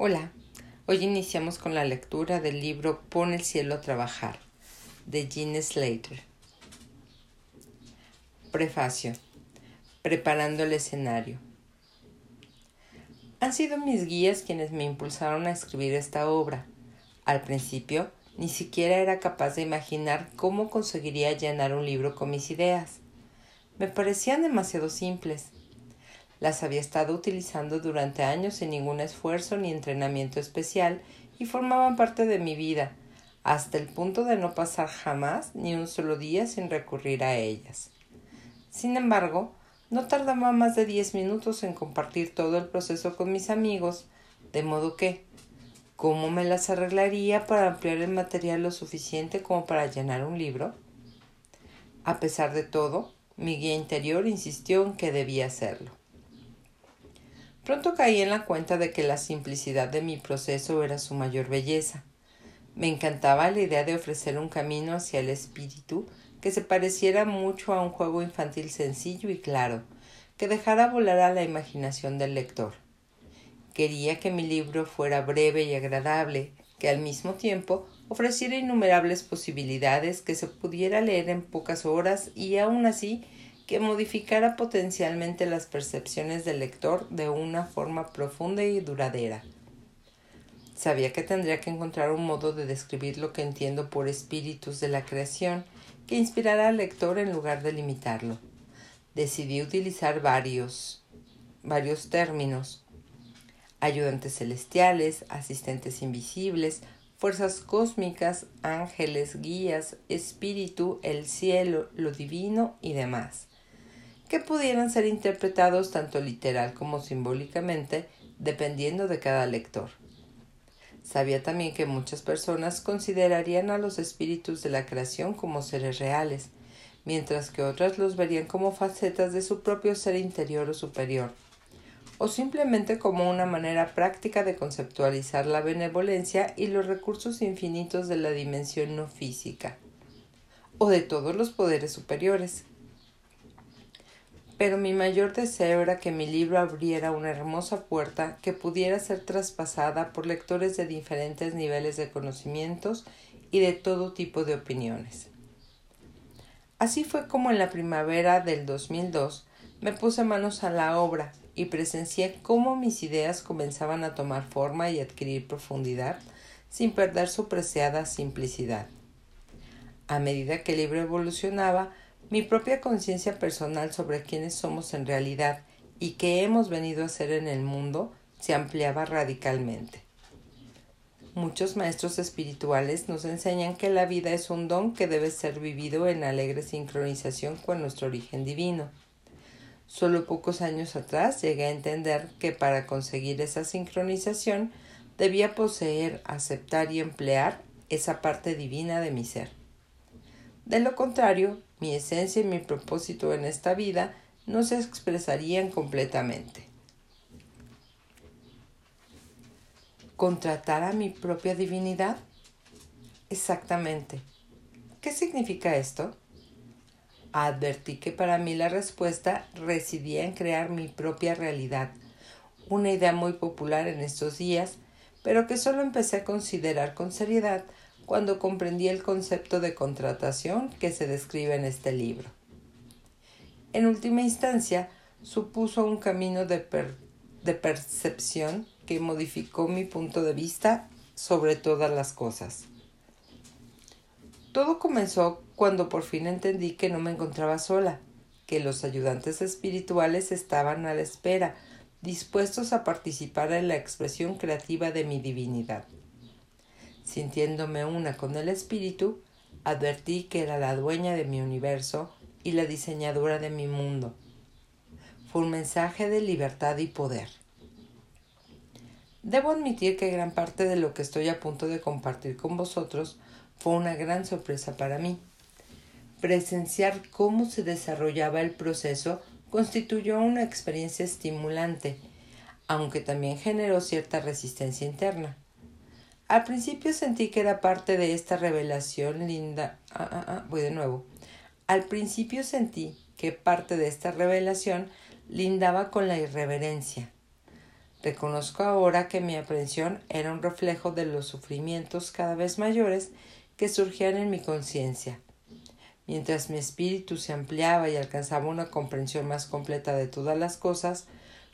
Hola, hoy iniciamos con la lectura del libro Pon el cielo a trabajar de Jean Slater. Prefacio. Preparando el escenario. Han sido mis guías quienes me impulsaron a escribir esta obra. Al principio, ni siquiera era capaz de imaginar cómo conseguiría llenar un libro con mis ideas. Me parecían demasiado simples las había estado utilizando durante años sin ningún esfuerzo ni entrenamiento especial y formaban parte de mi vida, hasta el punto de no pasar jamás ni un solo día sin recurrir a ellas. Sin embargo, no tardaba más de diez minutos en compartir todo el proceso con mis amigos, de modo que, ¿cómo me las arreglaría para ampliar el material lo suficiente como para llenar un libro? A pesar de todo, mi guía interior insistió en que debía hacerlo. Pronto caí en la cuenta de que la simplicidad de mi proceso era su mayor belleza. Me encantaba la idea de ofrecer un camino hacia el espíritu que se pareciera mucho a un juego infantil sencillo y claro, que dejara volar a la imaginación del lector. Quería que mi libro fuera breve y agradable, que al mismo tiempo ofreciera innumerables posibilidades que se pudiera leer en pocas horas y aun así que modificara potencialmente las percepciones del lector de una forma profunda y duradera. Sabía que tendría que encontrar un modo de describir lo que entiendo por espíritus de la creación que inspirara al lector en lugar de limitarlo. Decidí utilizar varios, varios términos ayudantes celestiales, asistentes invisibles, fuerzas cósmicas, ángeles, guías, espíritu, el cielo, lo divino y demás que pudieran ser interpretados tanto literal como simbólicamente, dependiendo de cada lector. Sabía también que muchas personas considerarían a los espíritus de la creación como seres reales, mientras que otras los verían como facetas de su propio ser interior o superior, o simplemente como una manera práctica de conceptualizar la benevolencia y los recursos infinitos de la dimensión no física, o de todos los poderes superiores pero mi mayor deseo era que mi libro abriera una hermosa puerta que pudiera ser traspasada por lectores de diferentes niveles de conocimientos y de todo tipo de opiniones. Así fue como en la primavera del 2002 me puse manos a la obra y presencié cómo mis ideas comenzaban a tomar forma y adquirir profundidad sin perder su preciada simplicidad. A medida que el libro evolucionaba, mi propia conciencia personal sobre quiénes somos en realidad y qué hemos venido a hacer en el mundo se ampliaba radicalmente. Muchos maestros espirituales nos enseñan que la vida es un don que debe ser vivido en alegre sincronización con nuestro origen divino. Solo pocos años atrás llegué a entender que para conseguir esa sincronización debía poseer, aceptar y emplear esa parte divina de mi ser. De lo contrario, mi esencia y mi propósito en esta vida no se expresarían completamente. ¿Contratar a mi propia divinidad? Exactamente. ¿Qué significa esto? Advertí que para mí la respuesta residía en crear mi propia realidad, una idea muy popular en estos días, pero que solo empecé a considerar con seriedad cuando comprendí el concepto de contratación que se describe en este libro. En última instancia, supuso un camino de, de percepción que modificó mi punto de vista sobre todas las cosas. Todo comenzó cuando por fin entendí que no me encontraba sola, que los ayudantes espirituales estaban a la espera, dispuestos a participar en la expresión creativa de mi divinidad. Sintiéndome una con el espíritu, advertí que era la dueña de mi universo y la diseñadora de mi mundo. Fue un mensaje de libertad y poder. Debo admitir que gran parte de lo que estoy a punto de compartir con vosotros fue una gran sorpresa para mí. Presenciar cómo se desarrollaba el proceso constituyó una experiencia estimulante, aunque también generó cierta resistencia interna. Al principio sentí que era parte de esta revelación linda. Ah, ah, ah, voy de nuevo. Al principio sentí que parte de esta revelación lindaba con la irreverencia. Reconozco ahora que mi aprensión era un reflejo de los sufrimientos cada vez mayores que surgían en mi conciencia. Mientras mi espíritu se ampliaba y alcanzaba una comprensión más completa de todas las cosas,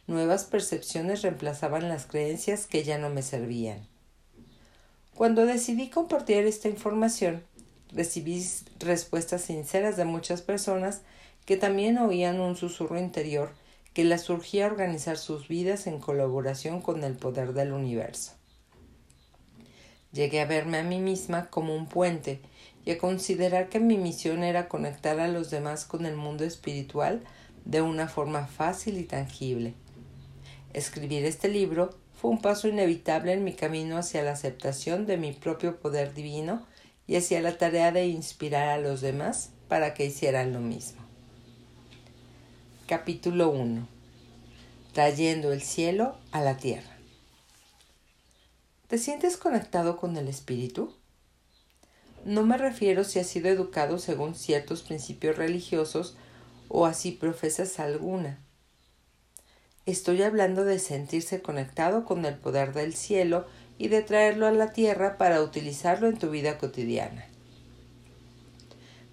nuevas percepciones reemplazaban las creencias que ya no me servían. Cuando decidí compartir esta información, recibí respuestas sinceras de muchas personas que también oían un susurro interior que les surgía organizar sus vidas en colaboración con el poder del universo. Llegué a verme a mí misma como un puente y a considerar que mi misión era conectar a los demás con el mundo espiritual de una forma fácil y tangible. Escribir este libro fue un paso inevitable en mi camino hacia la aceptación de mi propio poder divino y hacia la tarea de inspirar a los demás para que hicieran lo mismo. Capítulo 1 Trayendo el cielo a la tierra. ¿Te sientes conectado con el espíritu? No me refiero si has sido educado según ciertos principios religiosos o así profesas alguna. Estoy hablando de sentirse conectado con el poder del cielo y de traerlo a la tierra para utilizarlo en tu vida cotidiana.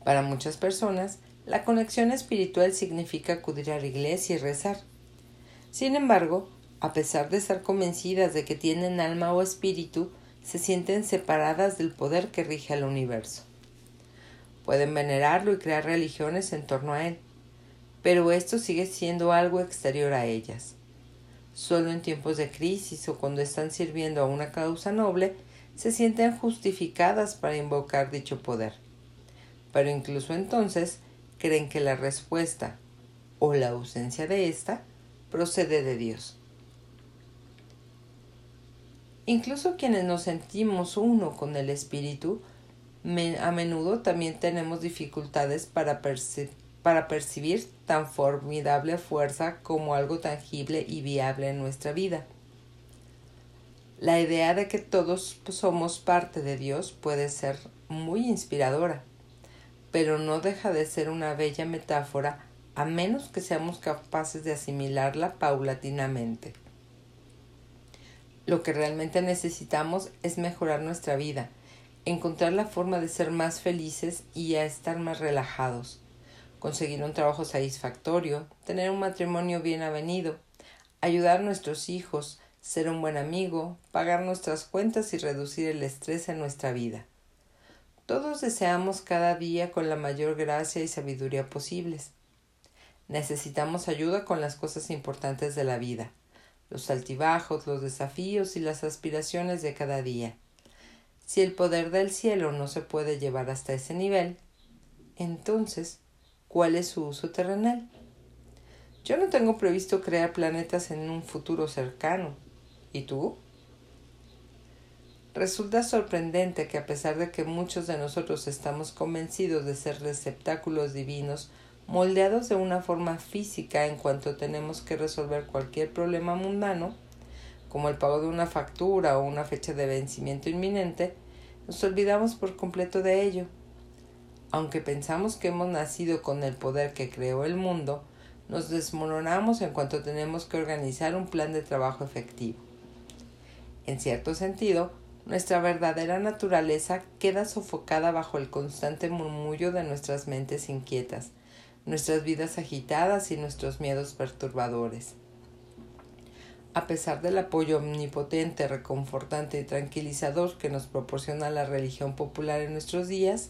Para muchas personas, la conexión espiritual significa acudir a la iglesia y rezar. Sin embargo, a pesar de estar convencidas de que tienen alma o espíritu, se sienten separadas del poder que rige al universo. Pueden venerarlo y crear religiones en torno a él, pero esto sigue siendo algo exterior a ellas. Solo en tiempos de crisis o cuando están sirviendo a una causa noble, se sienten justificadas para invocar dicho poder. Pero incluso entonces creen que la respuesta o la ausencia de ésta procede de Dios. Incluso quienes nos sentimos uno con el Espíritu, a menudo también tenemos dificultades para, para percibir tan formidable fuerza como algo tangible y viable en nuestra vida. La idea de que todos somos parte de Dios puede ser muy inspiradora, pero no deja de ser una bella metáfora a menos que seamos capaces de asimilarla paulatinamente. Lo que realmente necesitamos es mejorar nuestra vida, encontrar la forma de ser más felices y a estar más relajados, conseguir un trabajo satisfactorio, tener un matrimonio bien avenido, ayudar a nuestros hijos, ser un buen amigo, pagar nuestras cuentas y reducir el estrés en nuestra vida. Todos deseamos cada día con la mayor gracia y sabiduría posibles. Necesitamos ayuda con las cosas importantes de la vida los altibajos, los desafíos y las aspiraciones de cada día. Si el poder del cielo no se puede llevar hasta ese nivel, entonces, ¿cuál es su uso terrenal? Yo no tengo previsto crear planetas en un futuro cercano. ¿Y tú? Resulta sorprendente que a pesar de que muchos de nosotros estamos convencidos de ser receptáculos divinos moldeados de una forma física en cuanto tenemos que resolver cualquier problema mundano, como el pago de una factura o una fecha de vencimiento inminente, nos olvidamos por completo de ello. Aunque pensamos que hemos nacido con el poder que creó el mundo, nos desmoronamos en cuanto tenemos que organizar un plan de trabajo efectivo. En cierto sentido, nuestra verdadera naturaleza queda sofocada bajo el constante murmullo de nuestras mentes inquietas, nuestras vidas agitadas y nuestros miedos perturbadores. A pesar del apoyo omnipotente, reconfortante y tranquilizador que nos proporciona la religión popular en nuestros días,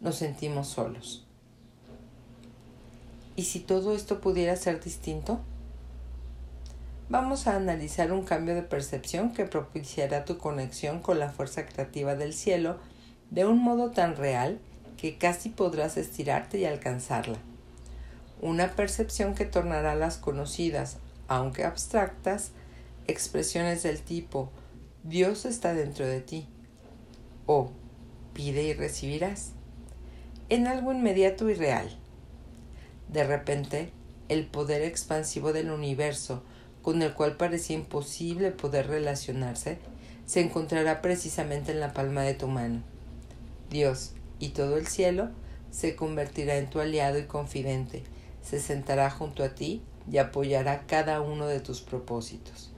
nos sentimos solos. ¿Y si todo esto pudiera ser distinto? Vamos a analizar un cambio de percepción que propiciará tu conexión con la fuerza creativa del cielo de un modo tan real que casi podrás estirarte y alcanzarla una percepción que tornará las conocidas, aunque abstractas, expresiones del tipo Dios está dentro de ti o pide y recibirás en algo inmediato y real. De repente, el poder expansivo del universo, con el cual parecía imposible poder relacionarse, se encontrará precisamente en la palma de tu mano. Dios y todo el cielo se convertirá en tu aliado y confidente, se sentará junto a ti y apoyará cada uno de tus propósitos.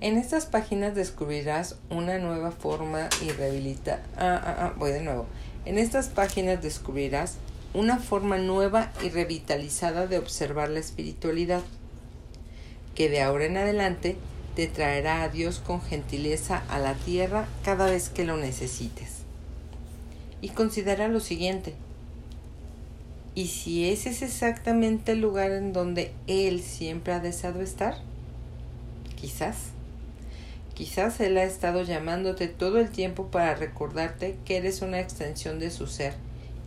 En estas páginas descubrirás una nueva forma y rehabilita. Ah, ah, ah, voy de nuevo. En estas páginas descubrirás una forma nueva y revitalizada de observar la espiritualidad, que de ahora en adelante te traerá a Dios con gentileza a la tierra cada vez que lo necesites. Y considera lo siguiente. ¿Y si ese es exactamente el lugar en donde Él siempre ha deseado estar? Quizás. Quizás Él ha estado llamándote todo el tiempo para recordarte que eres una extensión de su ser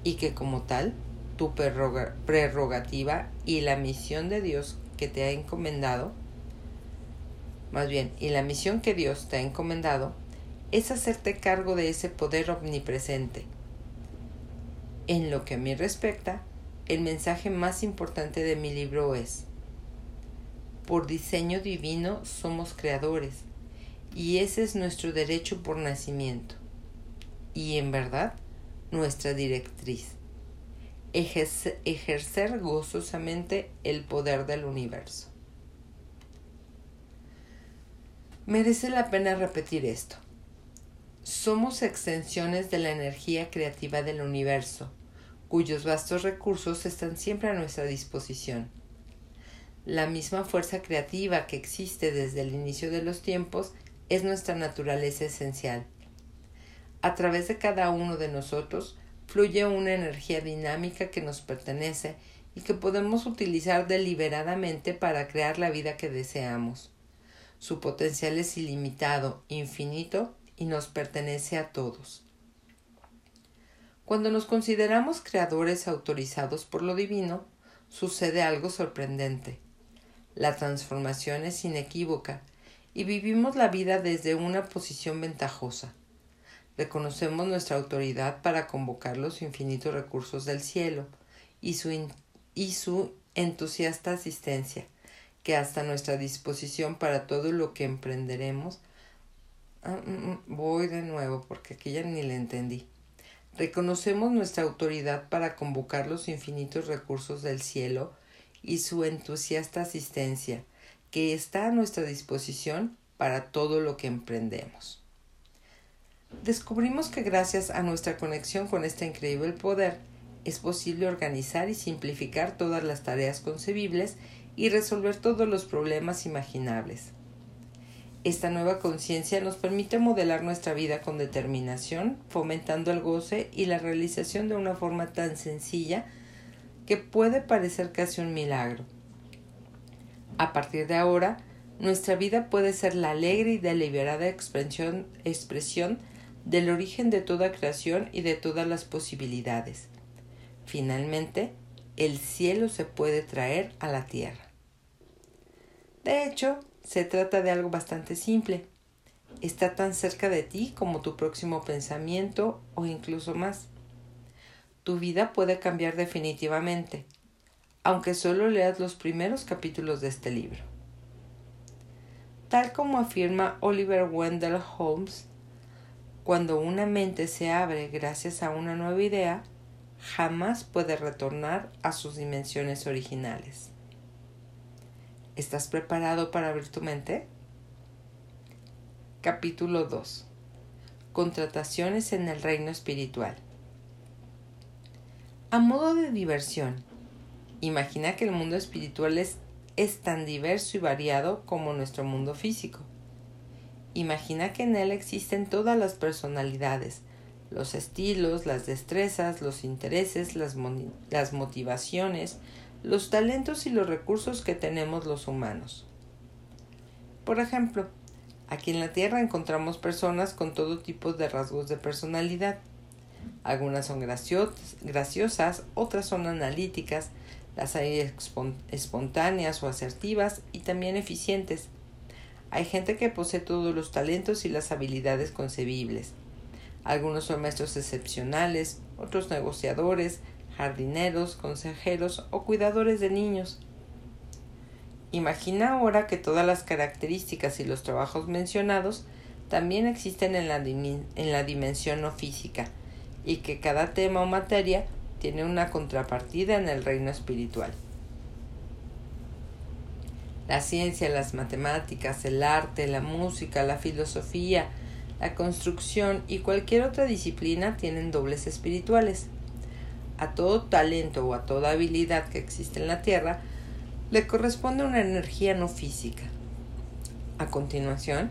y que como tal, tu prerrogativa y la misión de Dios que te ha encomendado, más bien, y la misión que Dios te ha encomendado, es hacerte cargo de ese poder omnipresente. En lo que a mí respecta, el mensaje más importante de mi libro es, por diseño divino somos creadores, y ese es nuestro derecho por nacimiento. Y en verdad, nuestra directriz. Ejercer, gozosamente el poder del universo. Merece la pena repetir esto. Somos extensiones de la energía creativa del universo, cuyos vastos recursos están siempre a nuestra disposición. La misma fuerza creativa que existe desde el inicio de los tiempos es nuestra naturaleza esencial. A través de cada uno de nosotros fluye una energía dinámica que nos pertenece y que podemos utilizar deliberadamente para crear la vida que deseamos. Su potencial es ilimitado, infinito y nos pertenece a todos. Cuando nos consideramos creadores autorizados por lo divino, sucede algo sorprendente. La transformación es inequívoca y vivimos la vida desde una posición ventajosa. Reconocemos nuestra autoridad para convocar los infinitos recursos del cielo y su, y su entusiasta asistencia, que hasta nuestra disposición para todo lo que emprenderemos. Ah, mm, mm, voy de nuevo porque aquí ya ni le entendí. Reconocemos nuestra autoridad para convocar los infinitos recursos del cielo y su entusiasta asistencia, que está a nuestra disposición para todo lo que emprendemos. Descubrimos que gracias a nuestra conexión con este increíble poder, es posible organizar y simplificar todas las tareas concebibles y resolver todos los problemas imaginables. Esta nueva conciencia nos permite modelar nuestra vida con determinación, fomentando el goce y la realización de una forma tan sencilla que puede parecer casi un milagro. A partir de ahora, nuestra vida puede ser la alegre y deliberada expresión, expresión del origen de toda creación y de todas las posibilidades. Finalmente, el cielo se puede traer a la tierra. De hecho, se trata de algo bastante simple. Está tan cerca de ti como tu próximo pensamiento o incluso más. Tu vida puede cambiar definitivamente, aunque solo leas los primeros capítulos de este libro. Tal como afirma Oliver Wendell Holmes, cuando una mente se abre gracias a una nueva idea, jamás puede retornar a sus dimensiones originales. ¿Estás preparado para abrir tu mente? Capítulo 2. Contrataciones en el reino espiritual. A modo de diversión, Imagina que el mundo espiritual es, tan diverso y variado como nuestro mundo físico. Imagina que en él existen todas las personalidades, los estilos, las destrezas, los intereses, las, las, motivaciones, los talentos y los recursos que tenemos los humanos. Por ejemplo, aquí en la Tierra encontramos personas con todo tipo de rasgos de personalidad. Algunas son graciosas, otras son analíticas, las hay espontáneas o asertivas y también eficientes. Hay gente que posee todos los talentos y las habilidades concebibles. Algunos son maestros excepcionales, otros negociadores, jardineros, consejeros o cuidadores de niños. Imagina ahora que todas las características y los trabajos mencionados también existen en la, en la dimensión no física y que cada tema o materia tiene una contrapartida en el reino espiritual. La ciencia, las matemáticas, el arte, la música, la filosofía, la construcción y cualquier otra disciplina tienen dobles espirituales. A todo talento o a toda habilidad que existe en la Tierra le corresponde una energía no física. A continuación,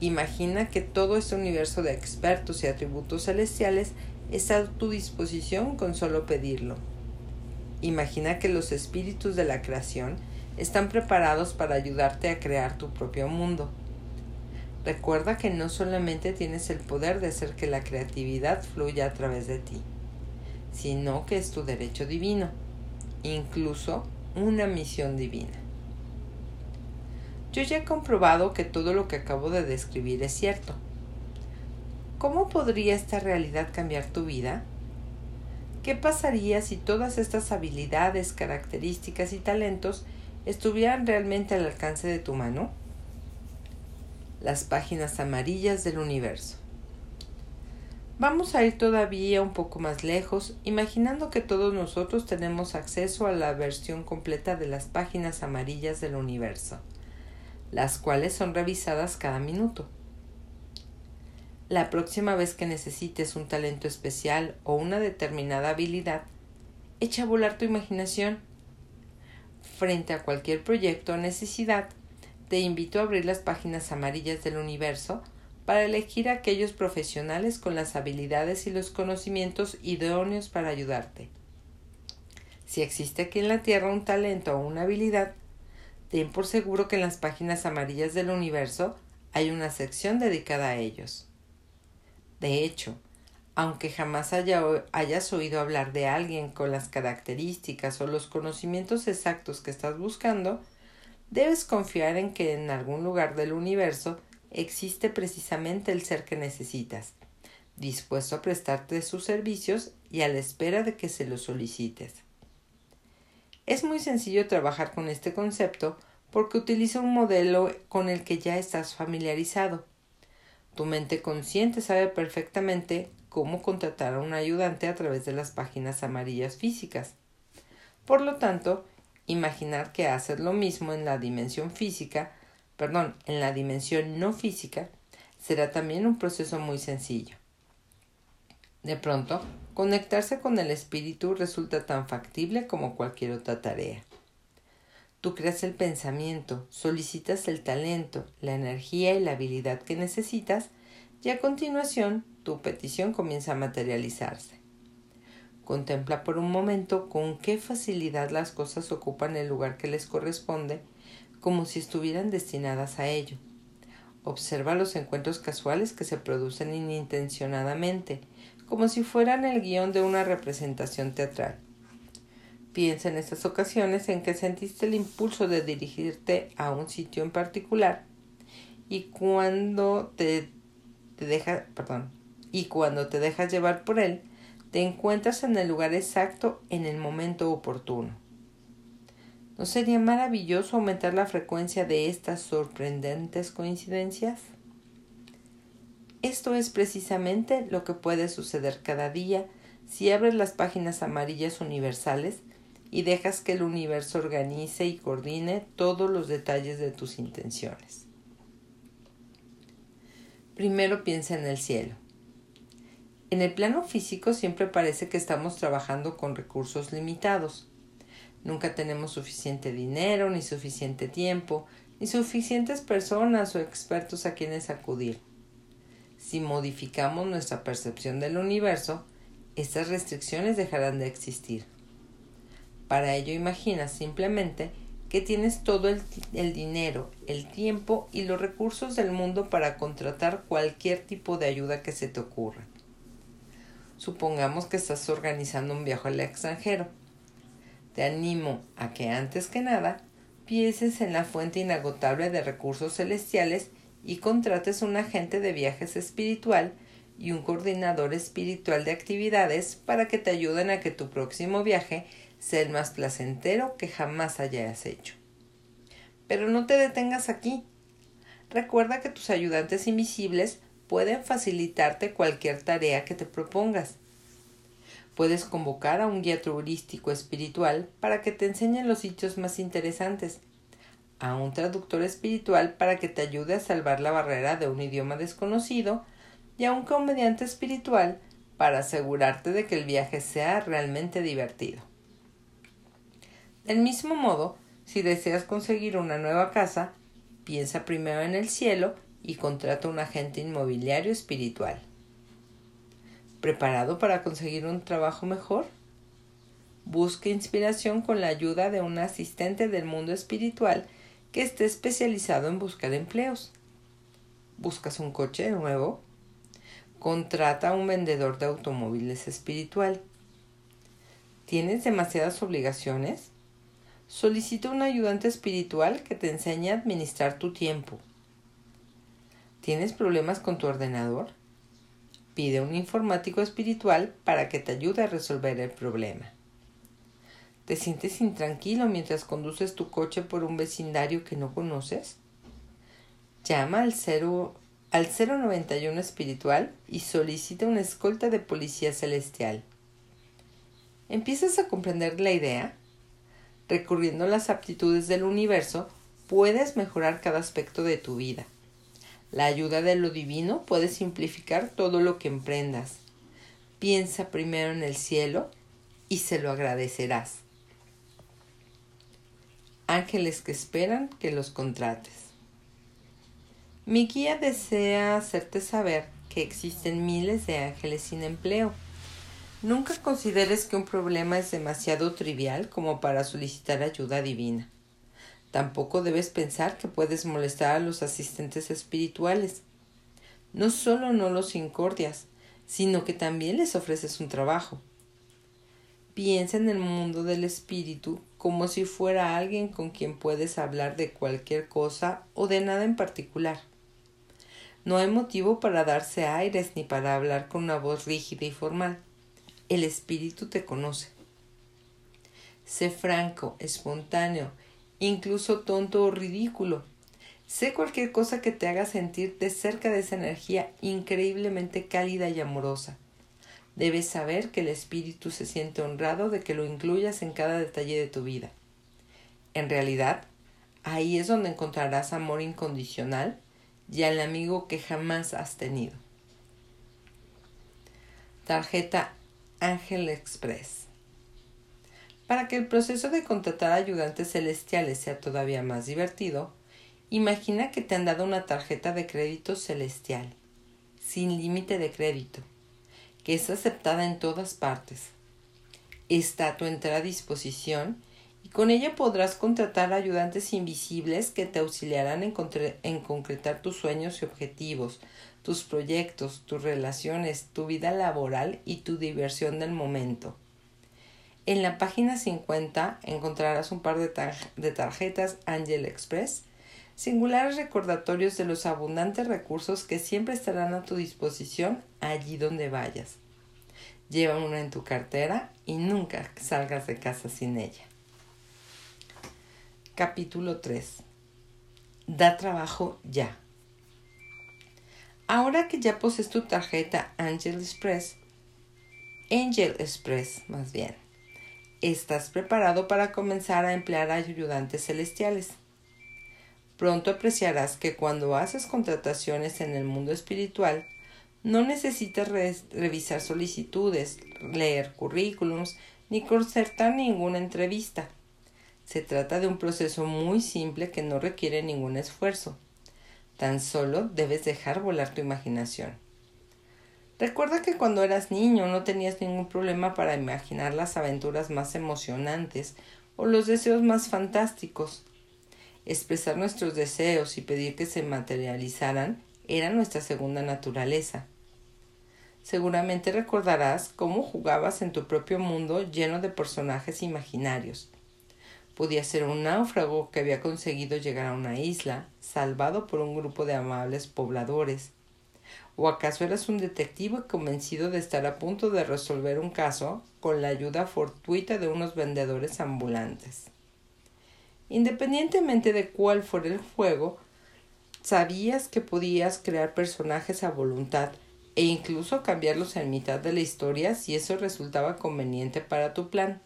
imagina que todo este universo de expertos y atributos celestiales está a tu disposición con solo pedirlo. Imagina que los espíritus de la creación están preparados para ayudarte a crear tu propio mundo. Recuerda que no solamente tienes el poder de hacer que la creatividad fluya a través de ti, sino que es tu derecho divino, incluso una misión divina. Yo ya he comprobado que todo lo que acabo de describir es cierto. ¿Cómo podría esta realidad cambiar tu vida? ¿Qué pasaría si todas estas habilidades, características y talentos estuvieran realmente al alcance de tu mano? Las páginas amarillas del universo. Vamos a ir todavía un poco más lejos, imaginando que todos nosotros tenemos acceso a la versión completa de las páginas amarillas del universo, las cuales son revisadas cada minuto. La próxima vez que necesites un talento especial o una determinada habilidad, echa a volar tu imaginación frente a cualquier proyecto o necesidad, te invito a abrir las páginas amarillas del universo para elegir a aquellos profesionales con las habilidades y los conocimientos idóneos para ayudarte. Si existe aquí en la Tierra un talento o una habilidad, ten por seguro que en las páginas amarillas del universo hay una sección dedicada a ellos. De hecho, aunque jamás hayas oído hablar de alguien con las características o los conocimientos exactos que estás buscando, debes confiar en que en algún lugar del universo existe precisamente el ser que necesitas, dispuesto a prestarte sus servicios y a la espera de que se los solicites. Es muy sencillo trabajar con este concepto porque utiliza un modelo con el que ya estás familiarizado. Tu mente consciente sabe perfectamente cómo contratar a un ayudante a través de las páginas amarillas físicas. Por lo tanto, imaginar que haces lo mismo en la dimensión física, perdón, en la dimensión no física, será también un proceso muy sencillo. De pronto, conectarse con el espíritu resulta tan factible como cualquier otra tarea. Tú creas el pensamiento, solicitas el talento, la energía y la habilidad que necesitas y a continuación tu petición comienza a materializarse. Contempla por un momento con qué facilidad las cosas ocupan el lugar que les corresponde, como si estuvieran destinadas a ello. Observa los encuentros casuales que se producen inintencionadamente, como si fueran el guion de una representación teatral. Piensa en estas ocasiones en que sentiste el impulso de dirigirte a un sitio en particular y cuando te, te deja, perdón, y cuando te dejas llevar por él, te encuentras en el lugar exacto en el momento oportuno. ¿No sería maravilloso aumentar la frecuencia de estas sorprendentes coincidencias? Esto es precisamente lo que puede suceder cada día si abres las páginas amarillas universales y dejas que el universo organice y coordine todos los detalles de tus intenciones. Primero piensa en el cielo. En el plano físico siempre parece que estamos trabajando con recursos limitados. Nunca tenemos suficiente dinero, ni suficiente tiempo, ni suficientes personas o expertos a quienes acudir. Si modificamos nuestra percepción del universo, estas restricciones dejarán de existir. Para ello imagina simplemente que tienes todo el, el, dinero, el tiempo y los recursos del mundo para contratar cualquier tipo de ayuda que se te ocurra. Supongamos que estás organizando un viaje al extranjero. Te animo a que antes que nada pienses en la fuente inagotable de recursos celestiales y contrates un agente de viajes espiritual y un coordinador espiritual de actividades para que te ayuden a que tu próximo viaje sea el más placentero que jamás hayas hecho. Pero no te detengas aquí. Recuerda que tus ayudantes invisibles pueden facilitarte cualquier tarea que te propongas. Puedes convocar a un guía turístico espiritual para que te enseñe los sitios más interesantes, a un traductor espiritual para que te ayude a salvar la barrera de un idioma desconocido y a un comediante espiritual para asegurarte de que el viaje sea realmente divertido. Del mismo modo, si deseas conseguir una nueva casa, piensa primero en el cielo y contrata un agente inmobiliario espiritual. ¿Preparado para conseguir un trabajo mejor? Busque inspiración con la ayuda de un asistente del mundo espiritual que esté especializado en buscar empleos. ¿Buscas un coche nuevo? Contrata a un vendedor de automóviles espiritual. ¿Tienes demasiadas obligaciones? Solicita un ayudante espiritual que te enseñe a administrar tu tiempo. ¿Tienes problemas con tu ordenador? Pide un informático espiritual para que te ayude a resolver el problema. ¿Te sientes intranquilo mientras conduces tu coche por un vecindario que no conoces? Llama al al 091 espiritual y solicita una escolta de policía celestial. ¿Empiezas a comprender la idea? Recurriendo a las aptitudes del universo, puedes mejorar cada aspecto de tu vida. La ayuda de lo divino puede simplificar todo lo que emprendas. Piensa primero en el cielo y se lo agradecerás. Ángeles que esperan que los contrates. Mi guía desea hacerte saber que existen miles de ángeles sin empleo. Nunca consideres que un problema es demasiado trivial como para solicitar ayuda divina. Tampoco debes pensar que puedes molestar a los asistentes espirituales. No solo no los incordias, sino que también les ofreces un trabajo. Piensa en el mundo del espíritu como si fuera alguien con quien puedes hablar de cualquier cosa o de nada en particular. No hay motivo para darse aires ni para hablar con una voz rígida y formal. El espíritu te conoce. Sé franco, espontáneo, incluso tonto o ridículo. Sé cualquier cosa que te haga sentirte cerca de esa energía increíblemente cálida y amorosa. Debes saber que el espíritu se siente honrado de que lo incluyas en cada detalle de tu vida. En realidad, ahí es donde encontrarás amor incondicional y al amigo que jamás has tenido. Tarjeta Ángel Express. Para que el proceso de contratar ayudantes celestiales sea todavía más divertido, imagina que te han dado una tarjeta de crédito celestial, sin límite de crédito, que es aceptada en todas partes. Está a tu entera disposición y con ella podrás contratar ayudantes invisibles que te auxiliarán en, concretar tus sueños y objetivos, tus proyectos, tus relaciones, tu vida laboral y tu diversión del momento. En la página 50 encontrarás un par de, de tarjetas Angel Express, singulares recordatorios de los abundantes recursos que siempre estarán a tu disposición allí donde vayas. Lleva una en tu cartera y nunca salgas de casa sin ella. Capítulo 3. Da trabajo ya. Ahora que ya poses tu tarjeta Angel Express, Angel Express más bien, estás preparado para comenzar a emplear ayudantes celestiales. Pronto apreciarás que cuando haces contrataciones en el mundo espiritual, no necesitas revisar solicitudes, leer currículums, ni concertar ninguna entrevista se trata de un proceso muy simple que no requiere ningún esfuerzo. Tan solo debes dejar volar tu imaginación. Recuerda que cuando eras niño no tenías ningún problema para imaginar las aventuras más emocionantes o los deseos más fantásticos. Expresar nuestros deseos y pedir que se materializaran era nuestra segunda naturaleza. Seguramente recordarás cómo jugabas en tu propio mundo lleno de personajes imaginarios Podía ser un náufrago que había conseguido llegar a una isla, salvado por un grupo de amables pobladores. ¿O acaso eras un detective convencido de estar a punto de resolver un caso con la ayuda fortuita de unos vendedores ambulantes? Independientemente de cuál fuera el juego, sabías que podías crear personajes a voluntad e incluso cambiarlos en mitad de la historia si eso resultaba conveniente para tu plan.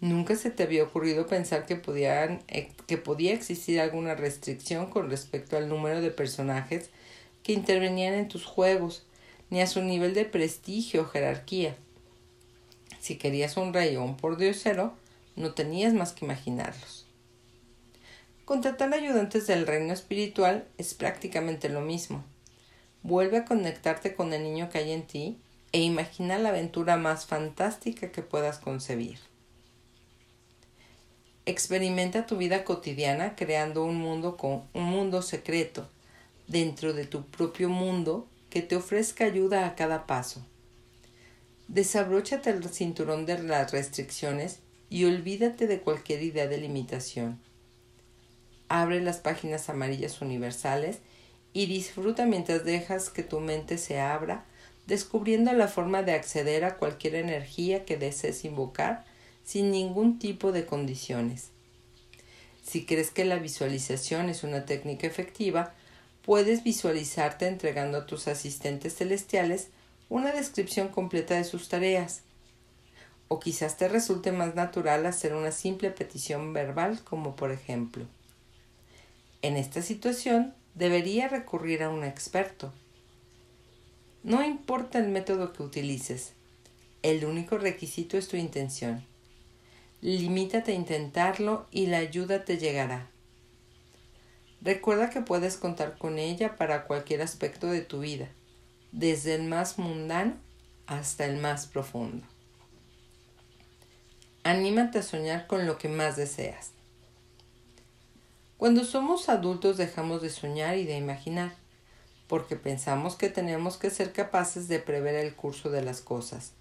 ¿Nunca se te había ocurrido pensar eh, que podía existir alguna restricción con respecto al número de personajes que intervenían en tus juegos, ni a su nivel de prestigio o jerarquía? Si querías un rey o un pordiosero, no tenías más que imaginarlos. Contratar ayudantes del reino espiritual es prácticamente lo mismo. Vuelve a conectarte con el niño que hay en ti e imagina la aventura más fantástica que puedas concebir. Experimenta tu vida cotidiana creando un mundo con un mundo secreto dentro de tu propio mundo que te ofrezca ayuda a cada paso. Desabróchate el cinturón de las restricciones y olvídate de cualquier idea de limitación. Abre las páginas amarillas universales y disfruta mientras dejas que tu mente se abra, descubriendo la forma de acceder a cualquier energía que desees invocar sin ningún tipo de condiciones. Si crees que la visualización es una técnica efectiva, puedes visualizarte entregando a tus asistentes celestiales una descripción completa de sus tareas. O quizás te resulte más natural hacer una simple petición verbal como por ejemplo. En esta situación debería recurrir a un experto. No importa el método que utilices, el único requisito es tu intención. Limítate a intentarlo y la ayuda te llegará. Recuerda que puedes contar con ella para cualquier aspecto de tu vida desde el más mundano hasta el más profundo. Anímate a soñar con lo que más deseas. Cuando somos adultos dejamos de soñar y de imaginar, porque pensamos que tenemos que ser capaces de prever el curso de las cosas.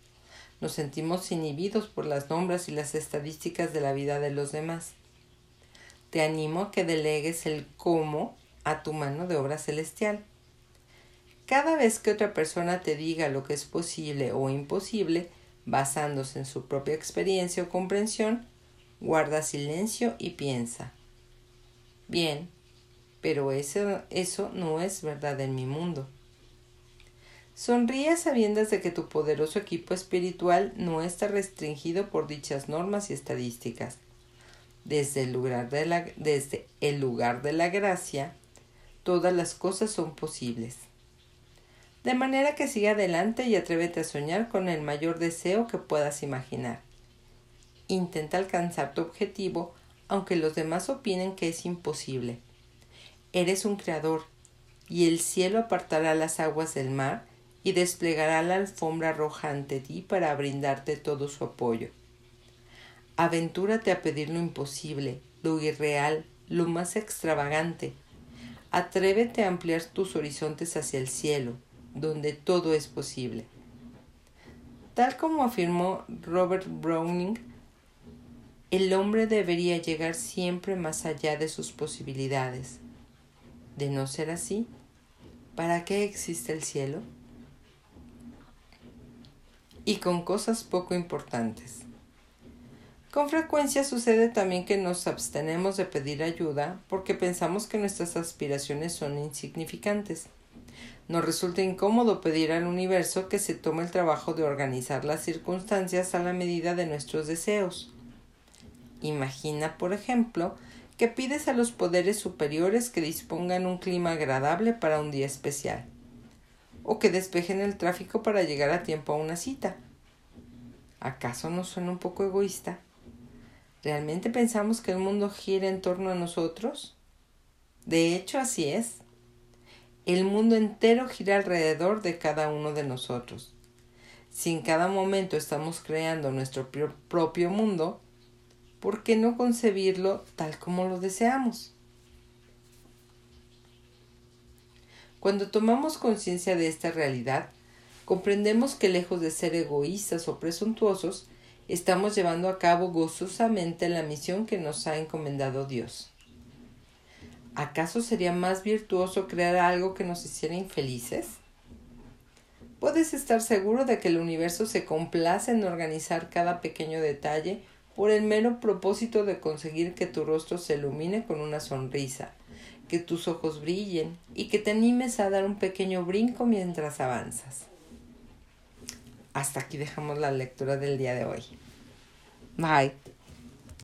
Nos sentimos inhibidos por las nombres y las estadísticas de la vida de los demás. Te animo a que delegues el cómo a tu mano de obra celestial cada vez que otra persona te diga lo que es posible o imposible, basándose en su propia experiencia o comprensión, guarda silencio y piensa. Bien, pero eso, eso no es verdad en mi mundo. Sonríe sabiendas de que tu poderoso equipo espiritual no está restringido por dichas normas y estadísticas. Desde el lugar de la, desde el lugar de la gracia, todas las cosas son posibles. De manera que sigue adelante y atrévete a soñar con el mayor deseo que puedas imaginar. Intenta alcanzar tu objetivo aunque los demás opinen que es imposible. Eres un creador, y el cielo apartará las aguas del mar y desplegará la alfombra roja ante ti para brindarte todo su apoyo. Aventúrate a pedir lo imposible, lo irreal, lo más extravagante. Atrévete a ampliar tus horizontes hacia el cielo, donde todo es posible. Tal como afirmó Robert Browning, el hombre debería llegar siempre más allá de sus posibilidades. De no ser así, ¿para qué existe el cielo? Y con cosas poco importantes. Con frecuencia sucede también que nos abstenemos de pedir ayuda porque pensamos que nuestras aspiraciones son insignificantes. Nos resulta incómodo pedir al universo que se tome el trabajo de organizar las circunstancias a la medida de nuestros deseos. Imagina, por ejemplo, que pides a los poderes superiores que dispongan un clima agradable para un día especial, o que despejen el tráfico para llegar a tiempo a una cita. ¿Acaso no suena un poco egoísta? ¿Realmente pensamos que el mundo gira en torno a nosotros? De hecho, así es. El mundo entero gira alrededor de cada uno de nosotros. Si en cada momento estamos creando nuestro propio mundo, ¿por qué no concebirlo tal como lo deseamos? Cuando tomamos conciencia de esta realidad, comprendemos que lejos de ser egoístas o presuntuosos, estamos llevando a cabo gozosamente la misión que nos ha encomendado Dios. ¿acaso sería más virtuoso crear algo que nos hiciera infelices? Puedes estar seguro de que el universo se complace en organizar cada pequeño detalle por el mero propósito de conseguir que tu rostro se ilumine con una sonrisa, que tus ojos brillen y que te animes a dar un pequeño brinco mientras avanzas. Hasta aquí dejamos la lectura del día de hoy. Bye.